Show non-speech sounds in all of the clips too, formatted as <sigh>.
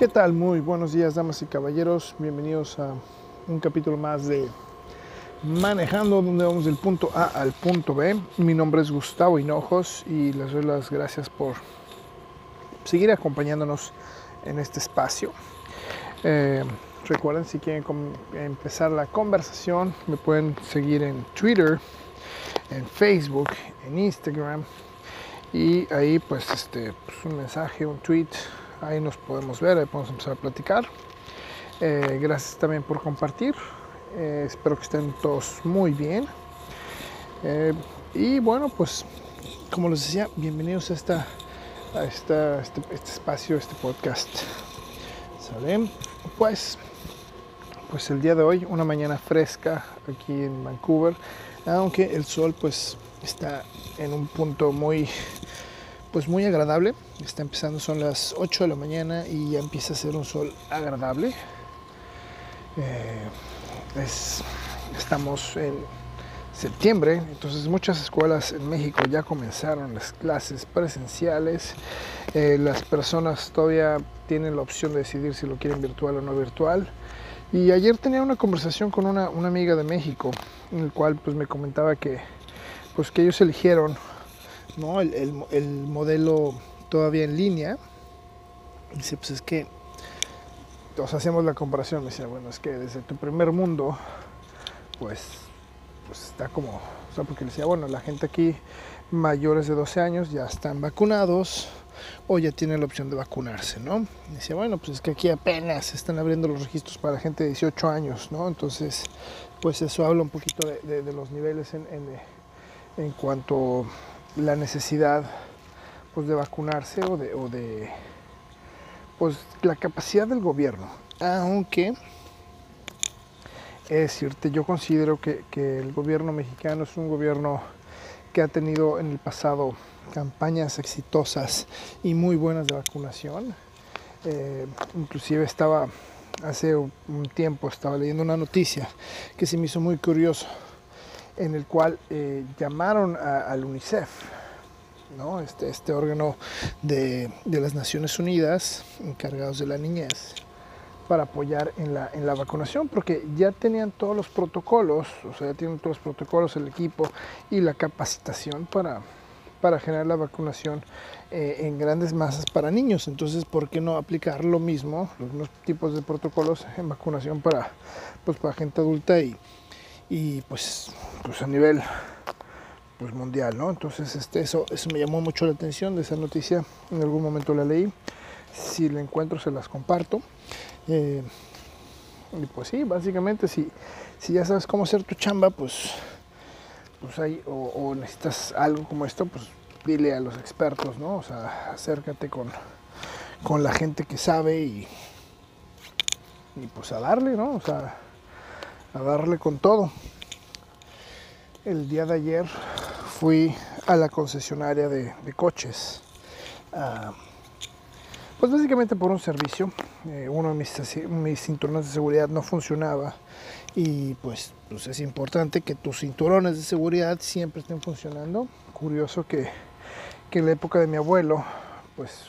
¿Qué tal? Muy buenos días, damas y caballeros. Bienvenidos a un capítulo más de Manejando, donde vamos del punto A al punto B. Mi nombre es Gustavo Hinojos y les doy las gracias por seguir acompañándonos en este espacio. Eh, recuerden, si quieren empezar la conversación, me pueden seguir en Twitter, en Facebook, en Instagram. Y ahí, pues, este, pues, un mensaje, un tweet ahí nos podemos ver, ahí podemos empezar a platicar. Eh, gracias también por compartir. Eh, espero que estén todos muy bien. Eh, y bueno, pues como les decía, bienvenidos a, esta, a esta, este, este, espacio, este podcast. ¿Saben? Pues, pues el día de hoy, una mañana fresca aquí en Vancouver, aunque el sol pues está en un punto muy pues muy agradable. Está empezando, son las 8 de la mañana y ya empieza a ser un sol agradable. Eh, estamos en septiembre, entonces muchas escuelas en México ya comenzaron las clases presenciales. Eh, las personas todavía tienen la opción de decidir si lo quieren virtual o no virtual. Y ayer tenía una conversación con una, una amiga de México, en el cual pues me comentaba que pues que ellos eligieron ¿no? el, modelo todavía en línea. Dice, pues es que, os hacemos la comparación, decía, bueno, es que desde tu primer mundo, pues, pues está como, o sea, porque decía, bueno, la gente aquí mayores de 12 años ya están vacunados o ya tienen la opción de vacunarse, ¿no? decía, bueno, pues es que aquí apenas están abriendo los registros para gente de 18 años, ¿no? Entonces, pues eso habla un poquito de, los niveles en, en, en cuanto la necesidad pues, de vacunarse o de, pues, la capacidad del gobierno. Aunque es cierto, yo considero que, el gobierno mexicano es un gobierno que ha tenido en el pasado campañas exitosas y muy buenas de vacunación. Eh, inclusive estaba hace un tiempo estaba leyendo una noticia que se me hizo muy curioso en el cual eh, llamaron al UNICEF, ¿no? este, este órgano de, las Naciones Unidas encargados de la niñez, para apoyar en la, en la vacunación, porque ya tenían todos los protocolos, o sea, ya tienen todos los protocolos, el equipo y la capacitación para, para generar la vacunación eh, en grandes masas para niños. Entonces, ¿por qué no aplicar lo mismo, los mismos tipos de protocolos en vacunación para, pues, para gente adulta y, y pues, pues a nivel pues mundial, ¿no? Entonces este, eso, eso me llamó mucho la atención de esa noticia, en algún momento la leí, si la encuentro se las comparto. Eh, y pues sí, básicamente si, si ya sabes cómo hacer tu chamba, pues, pues hay, o, necesitas algo como esto, pues dile a los expertos, ¿no? O sea, acércate con, con la gente que sabe y, y pues a darle, ¿no? O sea, a darle con todo. El día de ayer fui a la concesionaria de, coches. Ah, pues básicamente por un servicio. Eh, uno de mis, cinturones de seguridad no funcionaba y pues, pues, es importante que tus cinturones de seguridad siempre estén funcionando. Curioso que, que en la época de mi abuelo, pues,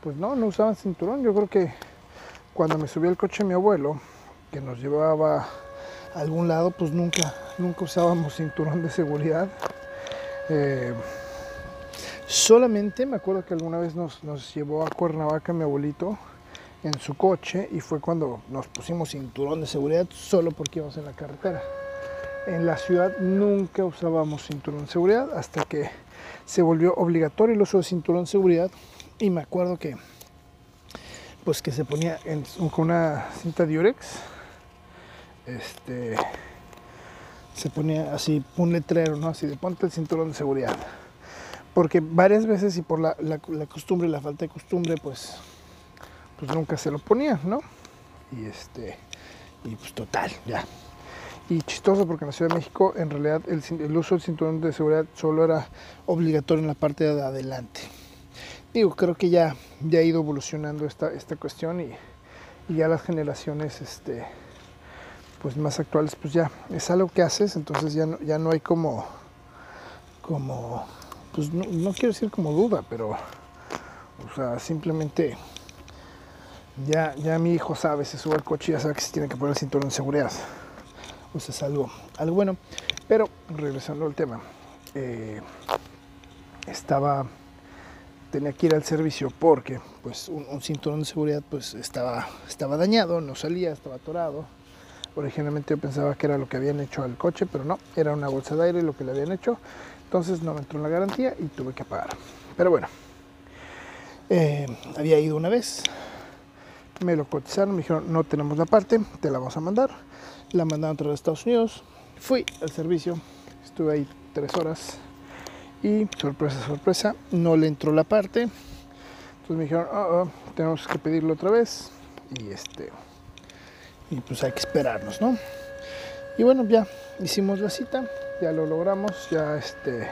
pues no, no usaban cinturón. Yo creo que cuando me subí al coche mi abuelo, que nos llevaba a algún lado, pues nunca, nunca usábamos cinturón de seguridad. Eh, solamente me acuerdo que alguna vez nos, llevó a Cuernavaca mi abuelito en su coche y fue cuando nos pusimos cinturón de seguridad solo porque íbamos en la carretera. En la ciudad nunca usábamos cinturón de seguridad hasta que se volvió obligatorio el uso de cinturón de seguridad y me acuerdo que pues que se ponía con una cinta Durex este, se ponía así un letrero, ¿no? Así de ponte el cinturón de seguridad. Porque varias veces y por la, la, la costumbre, la falta de costumbre, pues, pues nunca se lo ponía, ¿no? Y este, y pues total, ya. Y chistoso porque en la Ciudad de México en realidad el, el uso del cinturón de seguridad solo era obligatorio en la parte de adelante. Digo, creo que ya, ya ha ido evolucionando esta, esta cuestión y, y ya las generaciones, este, pues más actuales, pues ya es algo que haces, entonces ya no, ya no hay como, como, pues no, quiero decir como duda, pero, o sea, simplemente, ya, ya mi hijo sabe, se sube al coche y ya sabe que se tiene que poner el cinturón de seguridad. O sea, es algo, algo bueno. Pero regresando al tema, eh, estaba, tenía que ir al servicio porque pues un, cinturón de seguridad pues estaba, estaba dañado, no salía, estaba atorado. Originalmente yo pensaba que era lo que habían hecho al coche, pero no, era una bolsa de aire lo que le habían hecho. Entonces no me entró en la garantía y tuve que pagar. Pero bueno, eh, había ido una vez, me lo cotizaron, me dijeron no tenemos la parte, te la vamos a mandar. La mandaron a los Estados Unidos, fui al servicio, estuve ahí tres horas y sorpresa, sorpresa, no le entró la parte. Entonces me dijeron, oh, oh, tenemos que pedirlo otra vez y este y pues hay que esperarnos, ¿no? Y bueno, ya hicimos la cita, ya lo logramos, ya este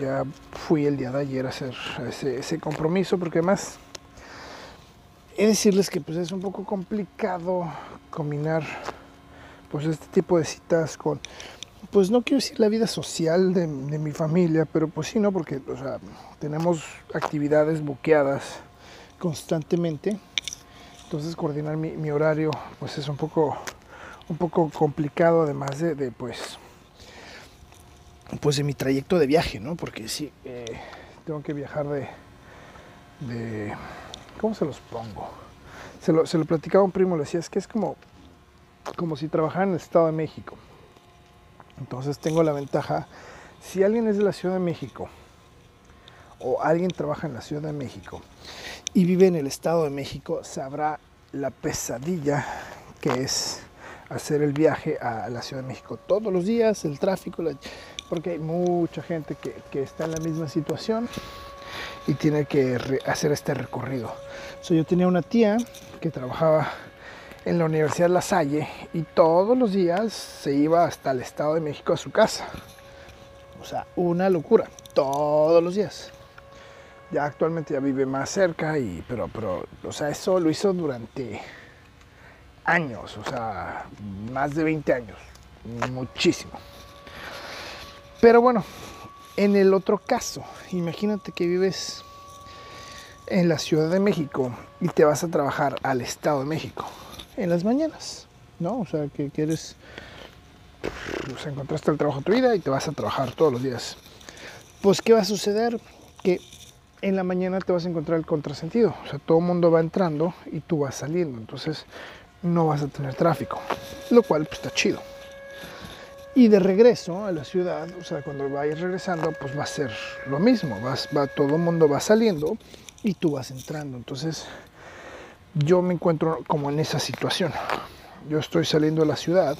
ya fui el día de ayer a hacer ese, compromiso porque además he de decirles que pues es un poco complicado combinar pues este tipo de citas con pues no quiero decir la vida social de, mi familia, pero pues sí, ¿no? Porque, o sea, tenemos actividades buqueadas constantemente. Entonces coordinar mi, horario pues es un poco, un poco complicado además de, pues, pues de mi trayecto de viaje, ¿no? Porque sí, eh, tengo que viajar de, de, ¿cómo se los pongo? Se lo, platicaba un primo, le decía, es que es como, como si trabajara en el Estado de México. Entonces tengo la ventaja, si alguien es de la Ciudad de México o alguien trabaja en la Ciudad de México y vive en el Estado de México, sabrá la pesadilla que es hacer el viaje a la Ciudad de México todos los días, el tráfico, porque hay mucha gente que, está en la misma situación y tiene que hacer este recorrido. yo tenía una tía que trabajaba en la Universidad La Salle y todos los días se iba hasta el Estado de México a su casa. O sea, una locura, todos los días. Ya actualmente ya vive más cerca y pero pero o sea, eso lo hizo durante años, o sea, más de 20 años, muchísimo. Pero bueno, en el otro caso, imagínate que vives en la Ciudad de México y te vas a trabajar al Estado de México en las mañanas, ¿no? O sea, que quieres, pues encontraste el trabajo de tu vida y te vas a trabajar todos los días. Pues, ¿qué va a suceder? Que en la mañana te vas a encontrar el contrasentido. O sea, todo el mundo va entrando y tú vas saliendo. Entonces, no vas a tener tráfico. Lo cual, pues, está chido. Y de regreso a la ciudad, o sea, cuando vayas regresando, pues va a ser lo mismo. Vas, va, todo el mundo va saliendo y tú vas entrando. Entonces, yo me encuentro como en esa situación. Yo estoy saliendo de la ciudad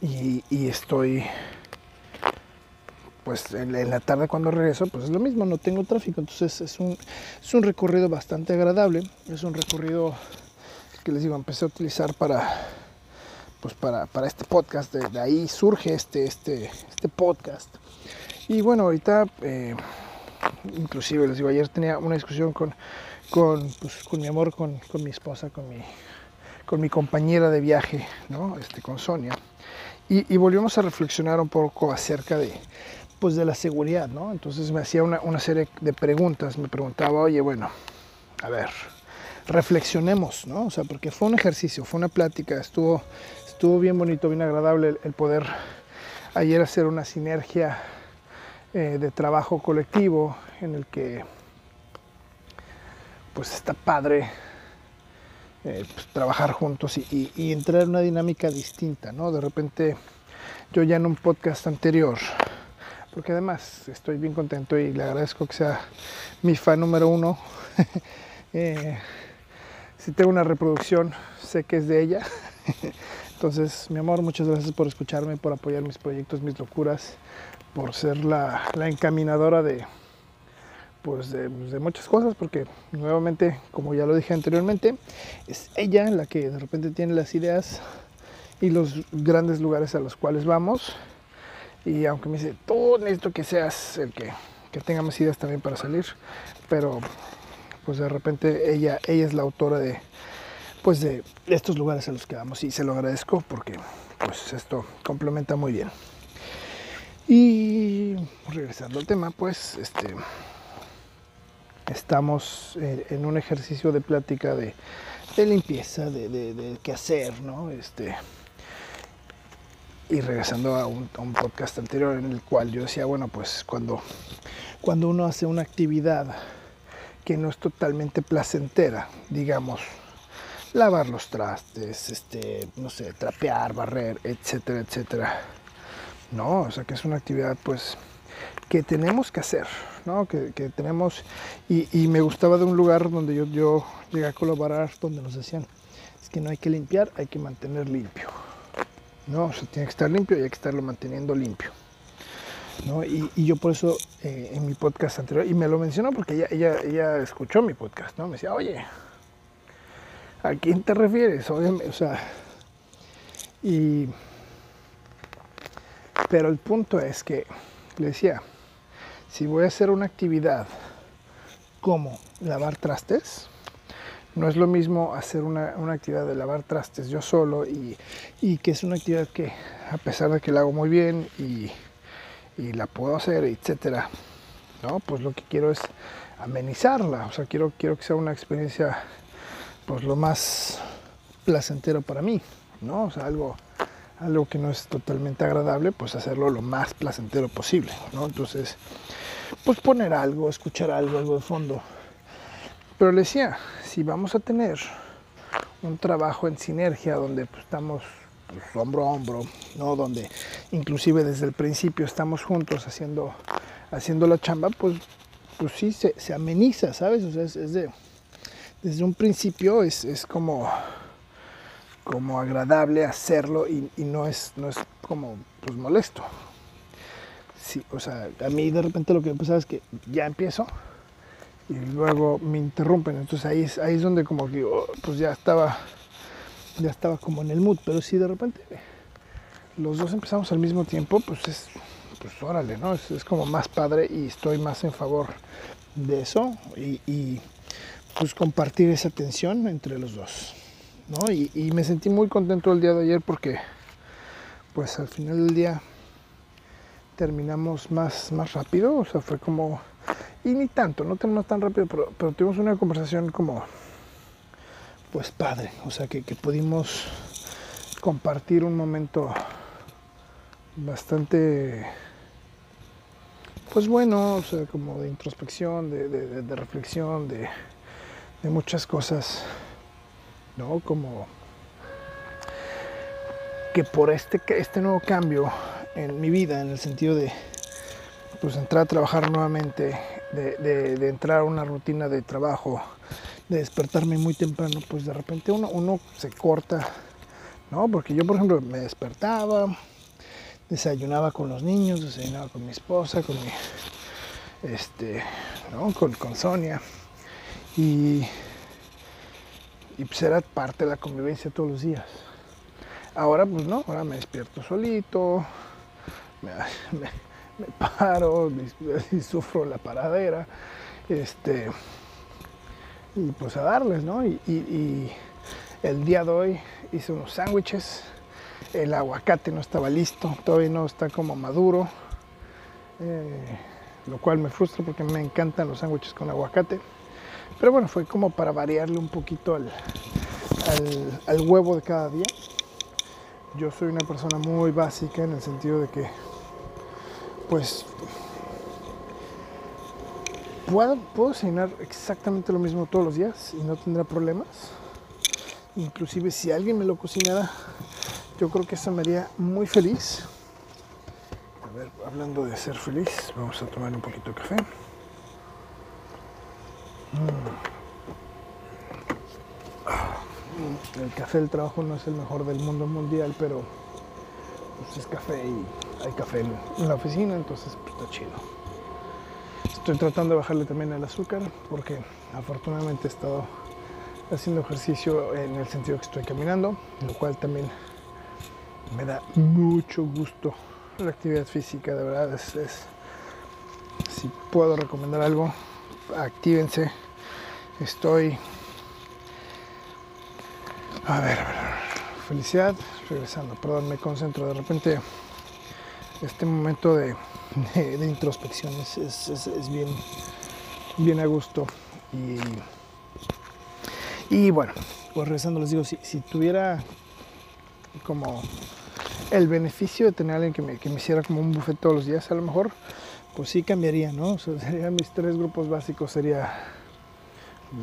y, estoy, pues en, la tarde cuando regreso, pues es lo mismo, no tengo tráfico. Entonces es un, es un recorrido bastante agradable. Es un recorrido que les digo, empecé a utilizar para, pues para, para este podcast. De, ahí surge este, este, este podcast. Y bueno, ahorita, eh, inclusive les digo, ayer tenía una discusión con con, pues, con mi amor, con, con, mi esposa, con mi, con mi compañera de viaje, ¿no? este, con Sonia. Y, y, volvimos a reflexionar un poco acerca de, pues, de la seguridad. ¿no? Entonces me hacía una, serie de preguntas. Me preguntaba, oye, bueno, a ver, reflexionemos, ¿no? O sea, porque fue un ejercicio, fue una plática, estuvo, estuvo bien bonito, bien agradable el, poder ayer hacer una sinergia eh, de trabajo colectivo en el que pues está padre eh, pues, trabajar juntos y, entrar en una dinámica distinta, ¿no? De repente, yo ya en un podcast anterior, porque además estoy bien contento y le agradezco que sea mi fan número uno. <laughs> Eh, si tengo una reproducción, sé que es de ella. <laughs> Entonces, mi amor, muchas gracias por escucharme, por apoyar mis proyectos, mis locuras, por ser la encaminadora de, pues de, muchas cosas, porque nuevamente, como ya lo dije anteriormente, es ella la que de repente tiene las ideas y los grandes lugares a los cuales vamos. Y aunque me dice, tú necesito que seas el que, que tenga más ideas también para salir, pero pues de repente ella, ella es la autora de, pues de estos lugares a los que vamos y se lo agradezco porque pues esto complementa muy bien. Y regresando al tema, pues este estamos eh, en un ejercicio de plática de, limpieza, de, qué hacer, ¿no? Este, y regresando a un, podcast anterior en el cual yo decía, bueno, pues cuando, cuando uno hace una actividad que no es totalmente placentera, digamos, lavar los trastes, este, no sé, trapear, barrer, etcétera, etcétera. No, o sea que es una actividad pues que tenemos que hacer, ¿no? Que, tenemos, y, me gustaba de un lugar donde yo, yo llegué a colaborar, donde nos decían, es que no hay que limpiar, hay que mantener limpio. No, o sea, tiene que estar limpio y hay que estarlo manteniendo limpio. ¿no? Y, yo por eso eh, en mi podcast anterior, y me lo mencionó porque ella, ella, ella escuchó mi podcast, ¿no? Me decía, oye, ¿a quién te refieres? O sea, y... Pero el punto es que, le decía, si voy a hacer una actividad como lavar trastes, no es lo mismo hacer una, actividad de lavar trastes yo solo y, que es una actividad que a pesar de que la hago muy bien y, la puedo hacer, etcétera, ¿no? Pues lo que quiero es amenizarla, o sea, quiero, quiero que sea una experiencia pues lo más placentero para mí, ¿no? O sea, algo, algo que no es totalmente agradable, pues hacerlo lo más placentero posible, ¿no? Entonces, pues poner algo, escuchar algo, algo de fondo. Pero le decía, si vamos a tener un trabajo en sinergia donde pues, estamos pues, hombro a hombro, ¿no? Donde inclusive desde el principio estamos juntos haciendo, haciendo la chamba, pues, pues sí, se, ameniza, ¿sabes? O sea, es, de, desde un principio es, es como como agradable hacerlo y, no, es, no es como pues molesto. Sí, o sea, a mí de repente lo que pasa es que ya empiezo y luego me interrumpen. Entonces ahí es, ahí es donde como que oh, pues ya estaba, ya estaba como en el mood. Pero si de repente los dos empezamos al mismo tiempo, pues es, pues órale, ¿no? Es, como más padre y estoy más en favor de eso y, y pues compartir esa tensión entre los dos. Y, me sentí muy contento el día de ayer porque pues al final del día terminamos más, más rápido, o sea, fue como, y ni tanto, no terminamos tan rápido, pero, pero tuvimos una conversación como, pues padre, o sea, que, pudimos compartir un momento bastante, pues bueno, o sea, como de introspección, de, reflexión, de, de muchas cosas ¿no? Como que por este, este nuevo cambio en mi vida, en el sentido de pues entrar a trabajar nuevamente, de, entrar a una rutina de trabajo, de despertarme muy temprano, pues de repente uno, se corta, ¿no? Porque yo, por ejemplo, me despertaba, desayunaba con los niños, desayunaba con mi esposa, con mi, este, ¿no? Con, con Sonia. Y y pues era parte de la convivencia todos los días. Ahora pues no, ahora me despierto solito, me, <laughs> paro <laughs> y sufro la paradera, este, y pues a darles, ¿no? Y, el día de hoy hice unos sándwiches, el aguacate no estaba listo, todavía no está como maduro, eh, lo cual me frustra porque me encantan los sándwiches con aguacate. Pero bueno, fue como para variarle un poquito al, huevo de cada día. Yo soy una persona muy básica en el sentido de que, pues, puedo, puedo cenar exactamente lo mismo todos los días y no tendrá problemas. Inclusive si alguien me lo cocinara, yo creo que eso me haría muy feliz. A ver, hablando de ser feliz, vamos a tomar un poquito de café. El café del trabajo no es el mejor del mundo mundial, pero pues, es café y hay café en, la oficina, entonces pues, está chido. Estoy tratando de bajarle también el azúcar porque afortunadamente he estado haciendo ejercicio en el sentido que estoy caminando, lo cual también me da mucho gusto la actividad física, de verdad es si puedo recomendar algo, actívense. Estoy. A ver, a ver, felicidad, regresando, perdón, me concentro. De repente, este momento de, introspección es, bien, bien a gusto. Y, y bueno, pues regresando les digo, si, si tuviera como el beneficio de tener a alguien que me, que me, hiciera como un buffet todos los días, a lo mejor, pues sí cambiaría, ¿no? Serían mis tres grupos básicos, sería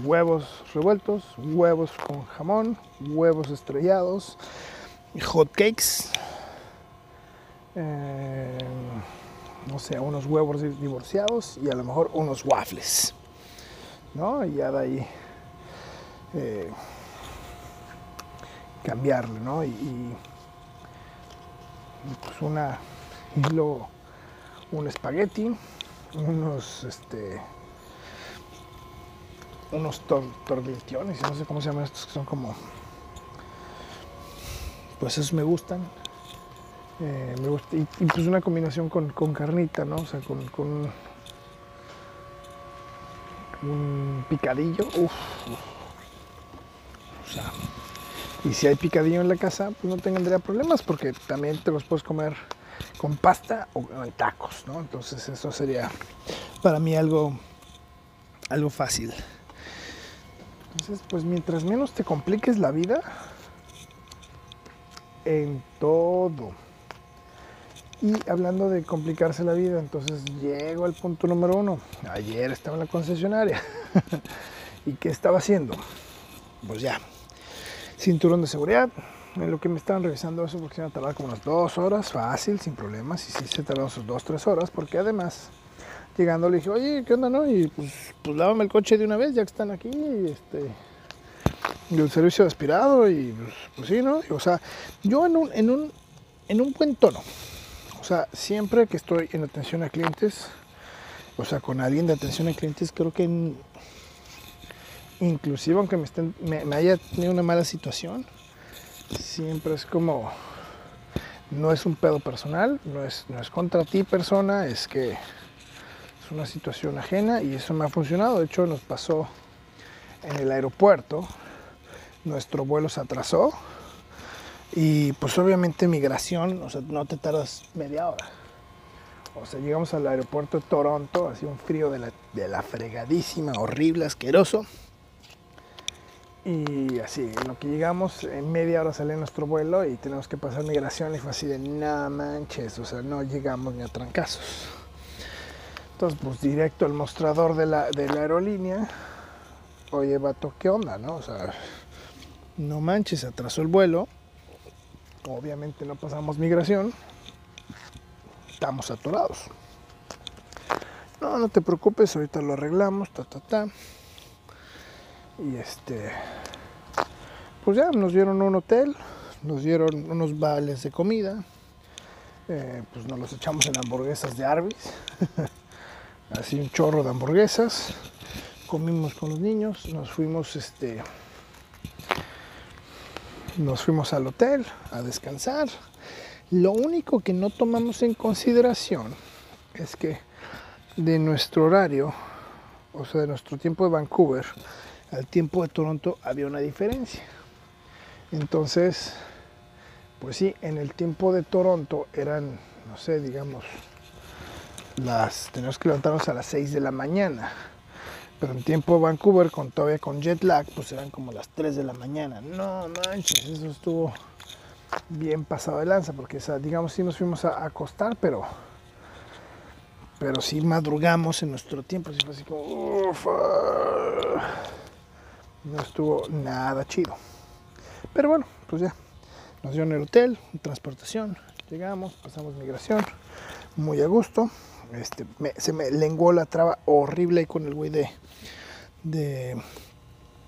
huevos revueltos, huevos con jamón, huevos estrellados, hot cakes, eh, no sé, unos huevos divorciados y a lo mejor unos waffles, ¿no? Y ya de ahí eh, cambiarle, ¿no? Y, pues una, luego un espagueti, unos, este, unos tor torbillones, no sé cómo se llaman estos, que son como, pues esos me gustan. Eh, me gusta, y, pues una combinación con, con, carnita, ¿no? O sea, con, un picadillo, uf. o sea, y si hay picadillo en la casa, pues no tendría problemas porque también te los puedes comer con pasta o en tacos, ¿no? Entonces eso sería para mí algo, algo fácil. Entonces, pues mientras menos te compliques la vida, en todo. Y hablando de complicarse la vida, entonces llego al punto número uno. Ayer estaba en la concesionaria. <laughs> ¿Y qué estaba haciendo? Pues ya, cinturón de seguridad. En lo que me estaban revisando eso, porque se iba a tardar como unas dos horas, fácil, sin problemas. Y sí se tardaron sus dos, tres horas, porque además, llegando le dije, oye, ¿qué onda, no? Y pues, pues lávame el coche de una vez, ya que están aquí. Y este, y el servicio de aspirado, y pues, pues sí, ¿no? O sea, yo en un, en, un, en un buen tono. Sea, siempre que estoy en atención a clientes, o sea, con alguien de atención a clientes, creo que en, inclusive aunque me, estén, me, me, haya tenido una mala situación, siempre es como, no es un pedo personal, no es, no es contra ti persona, es que es una situación ajena y eso me ha funcionado. De hecho, nos pasó en el aeropuerto, nuestro vuelo se atrasó y pues obviamente migración, o sea, no te tardas media hora. O sea, llegamos al aeropuerto de Toronto, así un frío de la, de la fregadísima, horrible, asqueroso. Y así, en lo que llegamos, en media hora sale nuestro vuelo y tenemos que pasar migración y fue así de, no manches, o sea, no llegamos ni a trancazos. Entonces, pues directo al mostrador de la, de la aerolínea, oye, vato, ¿qué onda, no? O sea, no manches, atrasó el vuelo, obviamente no pasamos migración, estamos atorados. No, no te preocupes, ahorita lo arreglamos, ta, ta, ta. Y este, pues ya nos dieron un hotel, nos dieron unos vales de comida, eh, pues nos los echamos en hamburguesas de Arby's, <laughs> así un chorro de hamburguesas, comimos con los niños, nos fuimos este, nos fuimos al hotel a descansar. Lo único que no tomamos en consideración es que de nuestro horario, o sea, de nuestro tiempo de Vancouver, al tiempo de Toronto había una diferencia. Entonces, pues sí, en el tiempo de Toronto eran, no sé, digamos, las, teníamos que levantarnos a las 6 de la mañana. Pero en tiempo Vancouver, con, todavía con jet lag, pues eran como las 3 de la mañana. No manches, eso estuvo bien pasado de lanza, porque digamos, sí nos fuimos a, acostar, pero pero sí madrugamos en nuestro tiempo, así fue así como, no estuvo nada chido. Pero bueno, pues ya, nos dio en el hotel, transportación, llegamos, pasamos migración, muy a gusto. Este, se me lenguó la traba horrible ahí con el güey de, de,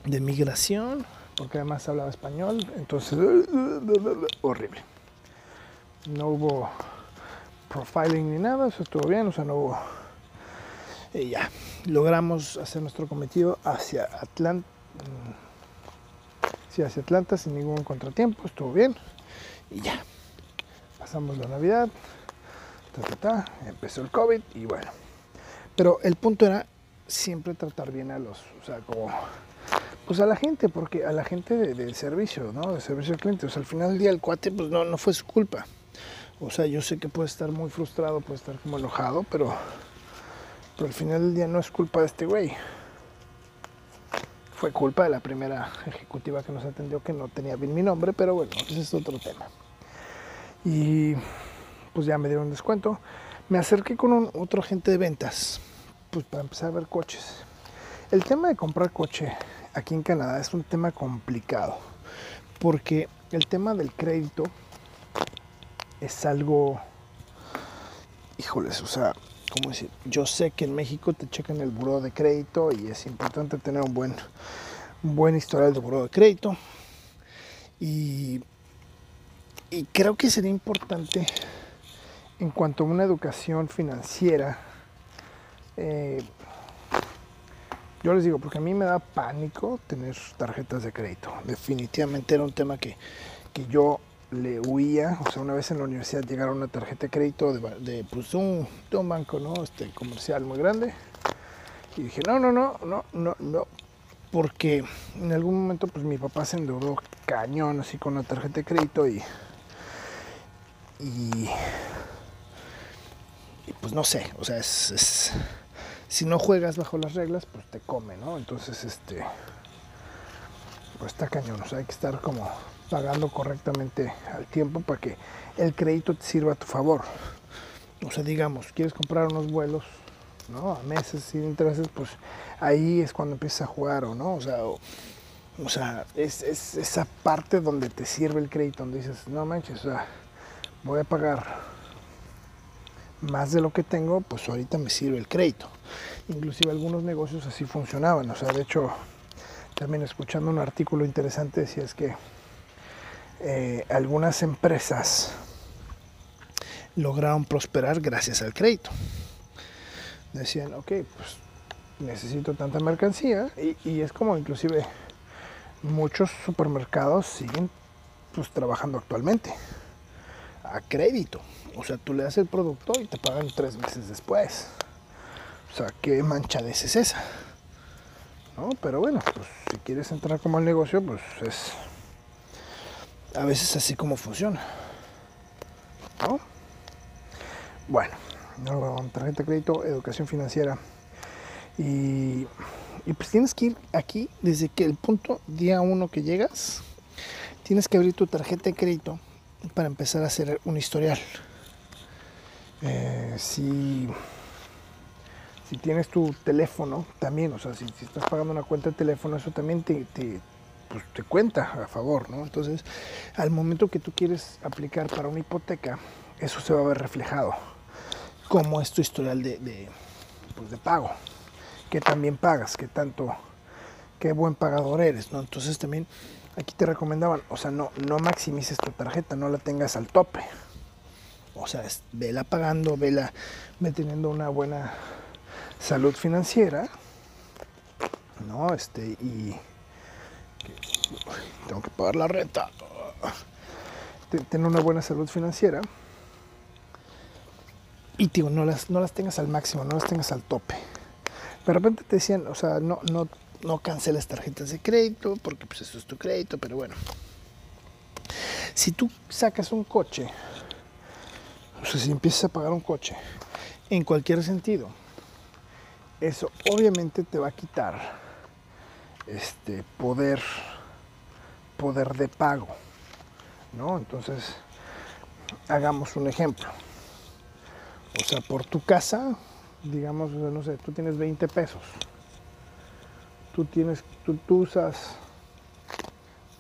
de migración, porque además hablaba español, entonces, <laughs> horrible. No hubo profiling ni nada, eso estuvo bien, o sea, no hubo... Y ya, logramos hacer nuestro cometido hacia Atlanta sí, hacia Atlanta sin ningún contratiempo, estuvo bien y ya. Pasamos la Navidad, empezó el COVID y bueno. Pero el punto era siempre tratar bien a los, o sea, como, pues a la gente, porque a la gente del de servicio, ¿no? De servicio al cliente. O sea, al final del día el cuate, pues no, no fue su culpa. O sea, yo sé que puede estar muy frustrado, puede estar como enojado, pero Pero al final del día no es culpa de este güey. Fue culpa de la primera ejecutiva que nos atendió que no tenía bien mi nombre, pero bueno, ese es otro tema. Y pues ya me dieron un descuento. Me acerqué con un, otro agente de ventas, pues para empezar a ver coches. El tema de comprar coche aquí en Canadá es un tema complicado, porque el tema del crédito es algo, híjoles, o sea, ¿cómo decir? Yo sé que en México te checan el buró de crédito y es importante tener un buen, buen historial de buró de crédito. Y, y creo que sería importante en cuanto a una educación financiera. Eh, yo les digo, porque a mí me da pánico tener tarjetas de crédito. Definitivamente era un tema que, que yo le huía, o sea, una vez en la universidad llegaron una tarjeta de crédito de, de, pues, un, de un banco, ¿no? Este, comercial muy grande. Y dije, no, no, no, no, no, no. Porque en algún momento, pues mi papá se endeudó cañón así con la tarjeta de crédito y. Y. pues no sé, o sea, es. Si no juegas bajo las reglas, pues te come, ¿no? Entonces, este. Pues está cañón, o sea, hay que estar como pagando correctamente al tiempo para que el crédito te sirva a tu favor. O sea, digamos, quieres comprar unos vuelos, ¿no? A meses sin intereses, pues ahí es cuando empiezas a jugar, ¿o no? O sea, o sea es, es, esa parte donde te sirve el crédito, donde dices, no manches, o sea, voy a pagar más de lo que tengo, pues ahorita me sirve el crédito. Inclusive algunos negocios así funcionaban, o sea, de hecho, también escuchando un artículo interesante decía es que eh, algunas empresas lograron prosperar gracias al crédito. Decían, ok, pues necesito tanta mercancía y, y es como inclusive muchos supermercados siguen pues, trabajando actualmente a crédito. O sea, tú le das el producto y te pagan tres meses después. O sea, ¿qué manchadez es esa? ¿No? Pero bueno, pues si quieres entrar como al negocio, pues es a veces así como funciona. ¿No? Bueno, tarjeta de crédito, educación financiera. Y, y, pues tienes que ir aquí desde que el punto día uno que llegas, tienes que abrir tu tarjeta de crédito para empezar a hacer un historial. Eh, si, si tienes tu teléfono, también, o sea, si, estás pagando una cuenta de teléfono, eso también te, pues, te cuenta a favor, ¿no? Entonces, al momento que tú quieres aplicar para una hipoteca, eso se va a ver reflejado. Como es tu historial de, de, pues, pago, que también pagas, que tanto, qué buen pagador eres, ¿no? Entonces también aquí te recomendaban, o sea, no, no maximices tu tarjeta, no la tengas al tope. O sea, vela pagando, vela teniendo una buena salud financiera, ¿no? Este, y, tengo que pagar la renta, tener una buena salud financiera y tío, no las, no las tengas al máximo, no las tengas al tope. De repente te decían, o sea, no, no, no canceles tarjetas de crédito porque pues eso es tu crédito, pero bueno. Si tú sacas un coche, o sea, si empiezas a pagar un coche, en cualquier sentido, eso obviamente te va a quitar este poder poder de pago no entonces hagamos un ejemplo. O sea por tu casa digamos no sé tú tienes 20 pesos. Tú tienes tú, usas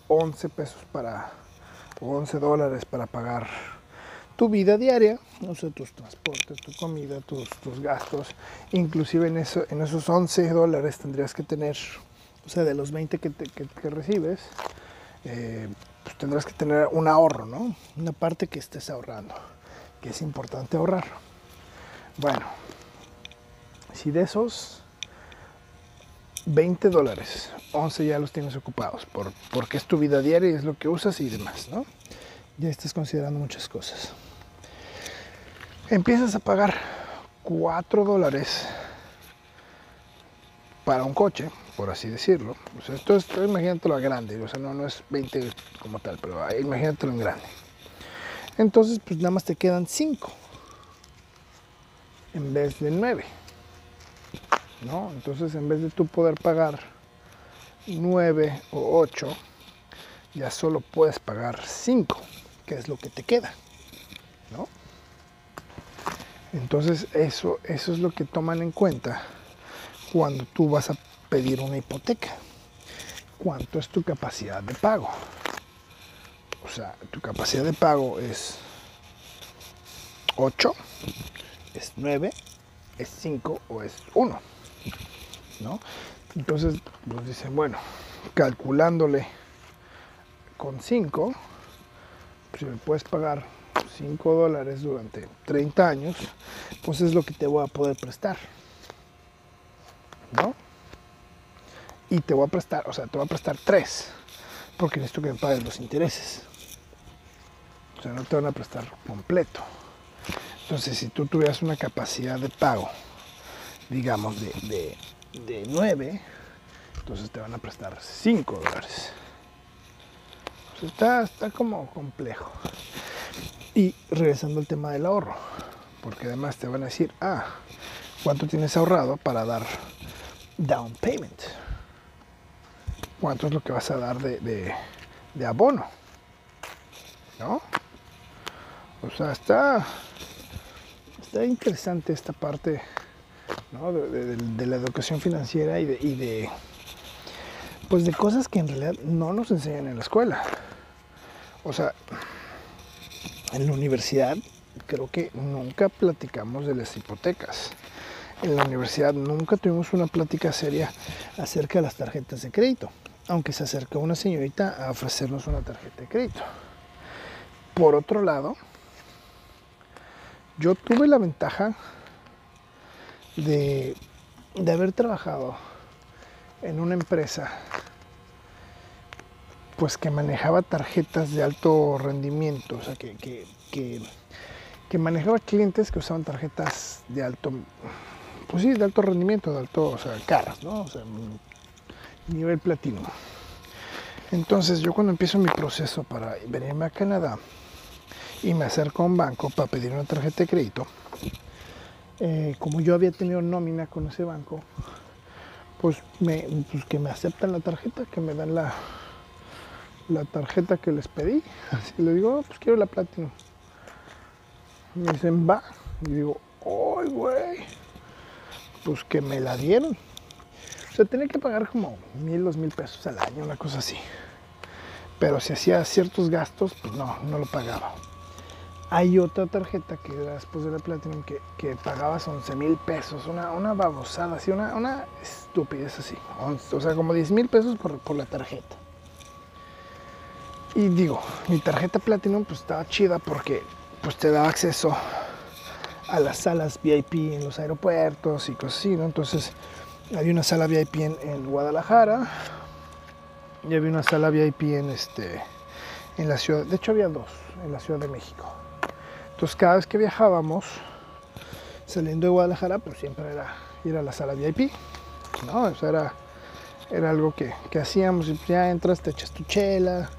11 pesos para o 11 dólares para pagar tu vida diaria, o sea, tus transportes, tu comida, tus, tus gastos, inclusive en, eso, en esos 11 dólares tendrías que tener o sea, de los 20 que, te, que recibes, eh, pues tendrás que tener un ahorro, ¿no? Una parte que estés ahorrando, que es importante ahorrar. Bueno, si de esos 20 dólares, 11 ya los tienes ocupados, por, porque es tu vida diaria y es lo que usas y demás, ¿no? Ya estás considerando muchas cosas. Empiezas a pagar 4 dólares para un coche, por así decirlo. O sea, esto, es, imagínatelo a grande, o sea, no, no es 20 como tal, pero imagínatelo en grande. Entonces, pues nada más te quedan 5 en vez de 9. ¿no? Entonces en vez de tú poder pagar 9 o 8, ya solo puedes pagar 5, que es lo que te queda, ¿no? Entonces eso, eso es lo que toman en cuenta cuando tú vas a pedir una hipoteca. ¿Cuánto es tu capacidad de pago? O sea, tu capacidad de pago es 8, es 9, es 5 o es 1. ¿no? Entonces nos dicen, bueno, calculándole con 5, si me puedes pagar 5 dólares durante 30 años, pues es lo que te voy a poder prestar. ¿No? Y te voy a prestar, o sea, te voy a prestar 3, porque necesito que me pagues los intereses. O sea, no te van a prestar completo. Entonces, si tú tuvieras una capacidad de pago, digamos, de, de, de 9, entonces te van a prestar 5 dólares. está, está como complejo. Y regresando al tema del ahorro, porque además te van a decir, ah, ¿cuánto tienes ahorrado para dar down payment? ¿Cuánto es lo que vas a dar de, abono? ¿No? O sea, está, está interesante esta parte ¿no? de, de, la educación financiera y de, y de, pues de cosas que en realidad no nos enseñan en la escuela. O sea, en la universidad creo que nunca platicamos de las hipotecas. En la universidad nunca tuvimos una plática seria acerca de las tarjetas de crédito, aunque se acercó una señorita a ofrecernos una tarjeta de crédito. Por otro lado, yo tuve la ventaja de, haber trabajado en una empresa pues que manejaba tarjetas de alto rendimiento, o sea, que, que, manejaba clientes que usaban tarjetas de alto, pues sí, de alto rendimiento, de alto, o sea, caras, ¿no? O sea, nivel platino. Entonces yo cuando empiezo mi proceso para venirme a Canadá, y me acerco a un banco para pedir una tarjeta de crédito. Eh, como yo había tenido nómina con ese banco, pues, me, pues que me aceptan la tarjeta, que me dan la, la tarjeta que les pedí. <laughs> Así le digo, oh, pues quiero la Platinum. Me dicen, va. Y digo, ¡ay, güey! Pues que me la dieron. O sea, tenía que pagar como mil, dos mil pesos al año, una cosa así. Pero si hacía ciertos gastos, pues no, no lo pagaba. Hay otra tarjeta que era después de la Platinum que, que pagabas 11 mil pesos, una, una babosada, así, una, una estupidez así. O sea, como 10 mil pesos por, por la tarjeta. Y digo, mi tarjeta Platinum pues estaba chida porque pues te daba acceso a las salas VIP en los aeropuertos y cosas así, ¿no? Entonces había una sala VIP en, Guadalajara y había una sala VIP en este en la ciudad, de hecho había dos en la Ciudad de México. Entonces cada vez que viajábamos, saliendo de Guadalajara, pues siempre era ir a la sala VIP, ¿no? Eso era, era algo que, hacíamos y ya entras, te echas tu chela,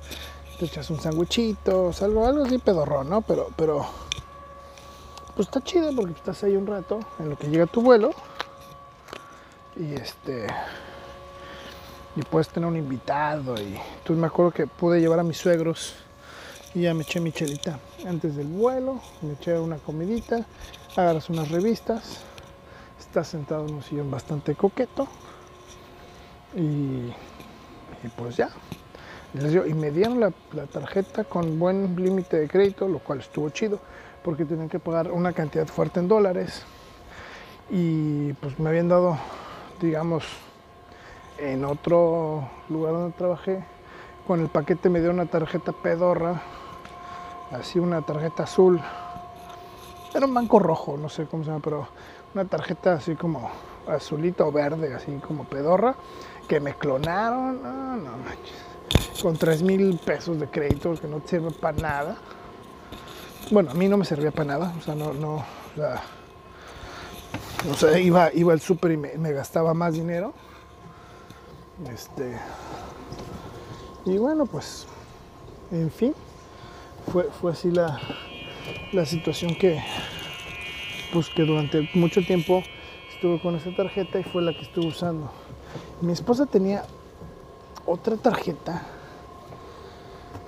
te echas un sandwichito, algo, algo así pedorrón, ¿no? Pero, pero, pues está chido porque estás ahí un rato en lo que llega tu vuelo y este y puedes tener un invitado y entonces me acuerdo que pude llevar a mis suegros y ya me eché mi chelita antes del vuelo, me eché una comidita, agarras unas revistas, estás sentado en un sillón bastante coqueto y, pues ya. Y me dieron la, tarjeta con buen límite de crédito, lo cual estuvo chido, porque tenían que pagar una cantidad fuerte en dólares. Y pues me habían dado, digamos, en otro lugar donde trabajé, con el paquete me dio una tarjeta pedorra así una tarjeta azul. Era un banco rojo, no sé cómo se llama, pero una tarjeta así como azulita o verde, así como pedorra, que me clonaron. No, no Con 3 mil pesos de crédito que no sirve para nada. Bueno, a mí no me servía para nada, o sea, no, no, o sea, iba, iba al súper y me, me gastaba más dinero. Este, y bueno, pues, en fin fue, fue así la, situación que, pues que durante mucho tiempo estuve con esa tarjeta y fue la que estuve usando. Mi esposa tenía otra tarjeta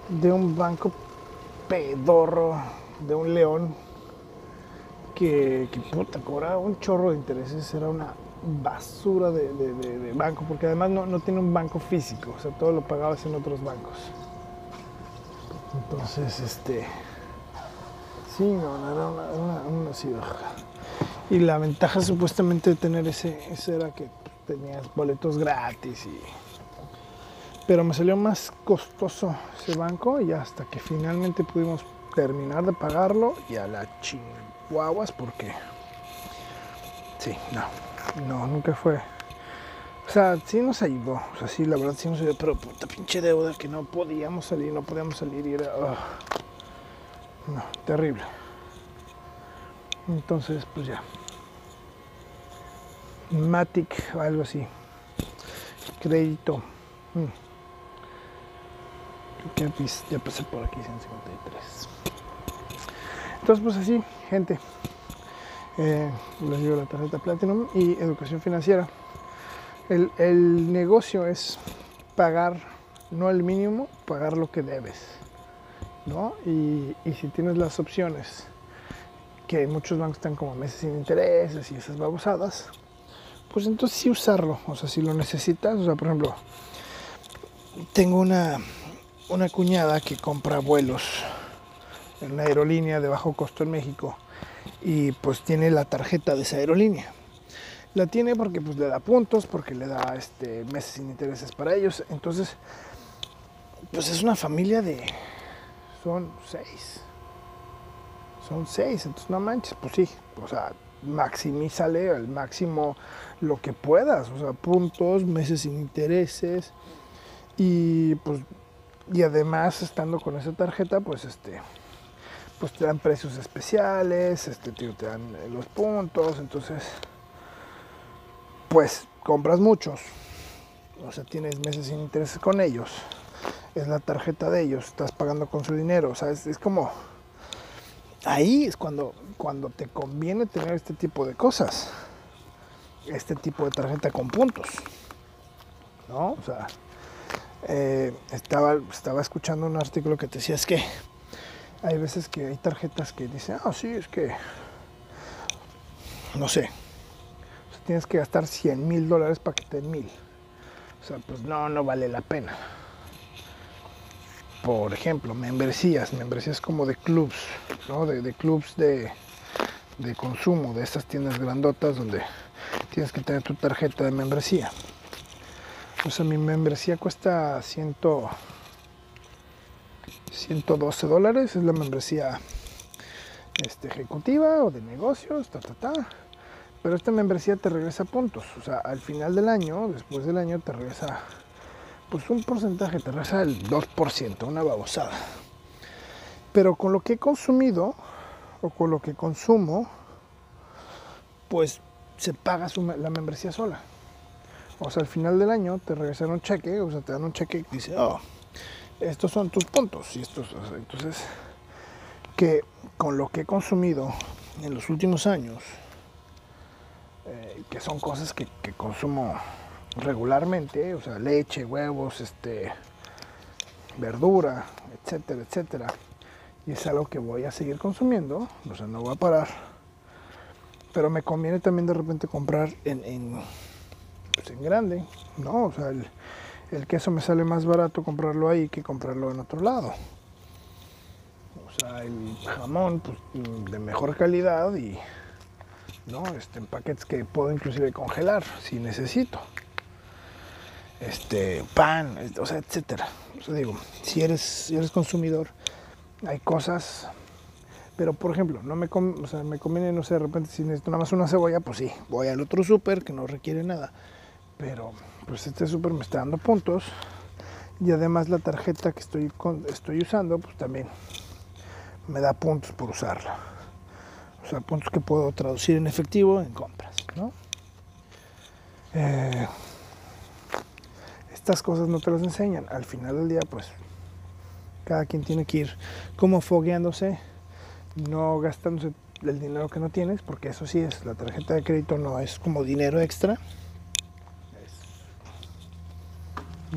de un banco pedorro, de un león, que, que puta, cobraba un chorro de intereses, era una basura de, banco, porque además no, no, tiene un banco físico, o sea, todo lo pagabas en otros bancos. Entonces, este, sí, no, era una, una, Y la ventaja supuestamente de tener ese, ese era que tenías boletos gratis y... Pero me salió más costoso ese banco y hasta que finalmente pudimos terminar de pagarlo y a la chihuahuas porque... Sí, no, no, nunca fue. O sea, sí nos ayudó. O sea, sí, la verdad sí nos ayudó. Pero puta pinche deuda que no podíamos salir, no podíamos salir y era. no, terrible. Entonces, pues ya. Matic o algo así. Crédito. Mm. Ya, pasé por aquí 153. Entonces, pues así, gente eh, les digo la tarjeta Platinum y educación financiera. El, el, negocio es pagar, no el mínimo, pagar lo que debes. ¿no? Y, y, si tienes las opciones, que muchos bancos están como meses sin intereses y esas babosadas, pues entonces sí usarlo. O sea, si lo necesitas, o sea, por ejemplo, tengo una, una cuñada que compra vuelos en una aerolínea de bajo costo en México y pues tiene la tarjeta de esa aerolínea. La tiene porque pues le da puntos, porque le da este, meses sin intereses para ellos. Entonces, pues es una familia de... Son seis. Son seis, entonces no manches, pues sí. O sea, maximízale al máximo lo que puedas. O sea, puntos, meses sin intereses. Y pues, y además estando con esa tarjeta, pues este pues te dan precios especiales, este tío te dan eh, los puntos, entonces pues compras muchos, o sea, tienes meses sin intereses con ellos, es la tarjeta de ellos, estás pagando con su dinero, o sea, es, es como ahí es cuando, cuando te conviene tener este tipo de cosas, este tipo de tarjeta con puntos, ¿no? O sea, eh, estaba, estaba escuchando un artículo que te decía es que hay veces que hay tarjetas que dicen, ah, sí, es que, no sé, tienes que gastar 100 mil dólares para que te den mil. O sea, pues no, no vale la pena. Por ejemplo, membresías, membresías como de clubs, ¿no? De, de clubs de, de consumo, de estas tiendas grandotas donde tienes que tener tu tarjeta de membresía. O sea, mi membresía cuesta ciento 112 dólares es la membresía este, ejecutiva o de negocios, ta, ta, ta. Pero esta membresía te regresa puntos. O sea, al final del año, después del año, te regresa pues un porcentaje, te regresa el 2%, una babosada. Pero con lo que he consumido o con lo que consumo, pues se paga la membresía sola. O sea, al final del año te regresan un cheque, o sea, te dan un cheque y dice, oh, estos son tus puntos. Y estos, entonces, que con lo que he consumido en los últimos años, eh, que son cosas que, consumo regularmente, o sea, leche, huevos, este, verdura, etcétera, etcétera. Y es algo que voy a seguir consumiendo, o sea, no voy a parar. Pero me conviene también de repente comprar en, en, pues en grande, ¿no? O sea, el, queso me sale más barato comprarlo ahí que comprarlo en otro lado. O sea, el jamón pues, de mejor calidad y ¿no? este, en paquetes que puedo inclusive congelar si necesito. Este, pan, o sea, etcétera. O sea, digo, si eres, si eres consumidor, hay cosas, pero por ejemplo, no me, o sea, me conviene, no sé, de repente si necesito nada más una cebolla, pues sí, voy al otro súper que no requiere nada. Pero pues este súper me está dando puntos. Y además la tarjeta que estoy, estoy usando pues también me da puntos por usarla. O sea puntos que puedo traducir en efectivo en compras ¿no? Eh, estas cosas no te las enseñan. Al final del día pues cada quien tiene que ir como fogueándose no gastándose del dinero que no tienes, porque eso sí es, la tarjeta de crédito no es como dinero extra, es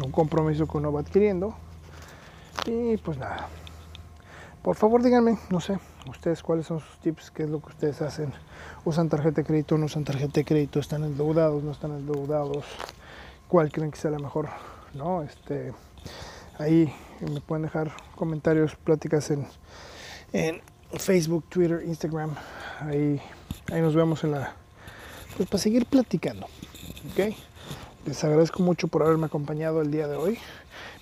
un compromiso que uno va adquiriendo. Y pues nada, por favor díganme, no sé, ustedes cuáles son sus tips, qué es lo que ustedes hacen, usan tarjeta de crédito, no usan tarjeta de crédito, están endeudados, no están endeudados, cuál creen que sea la mejor, ¿no? Este, ahí me pueden dejar comentarios, pláticas en, en Facebook, Twitter, Instagram. Ahí, ahí nos vemos en la. Pues para seguir platicando. ¿Ok? Les agradezco mucho por haberme acompañado el día de hoy.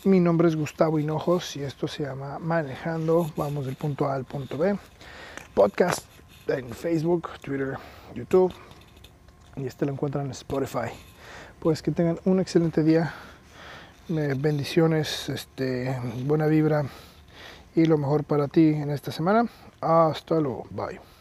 Mi nombre es Gustavo Hinojos y esto se llama Manejando. Vamos del punto A al punto B. Podcast en Facebook, Twitter, YouTube. Y este lo encuentran en Spotify. Pues que tengan un excelente día. Bendiciones, este, buena vibra y lo mejor para ti en esta semana. Hasta luego. Bye.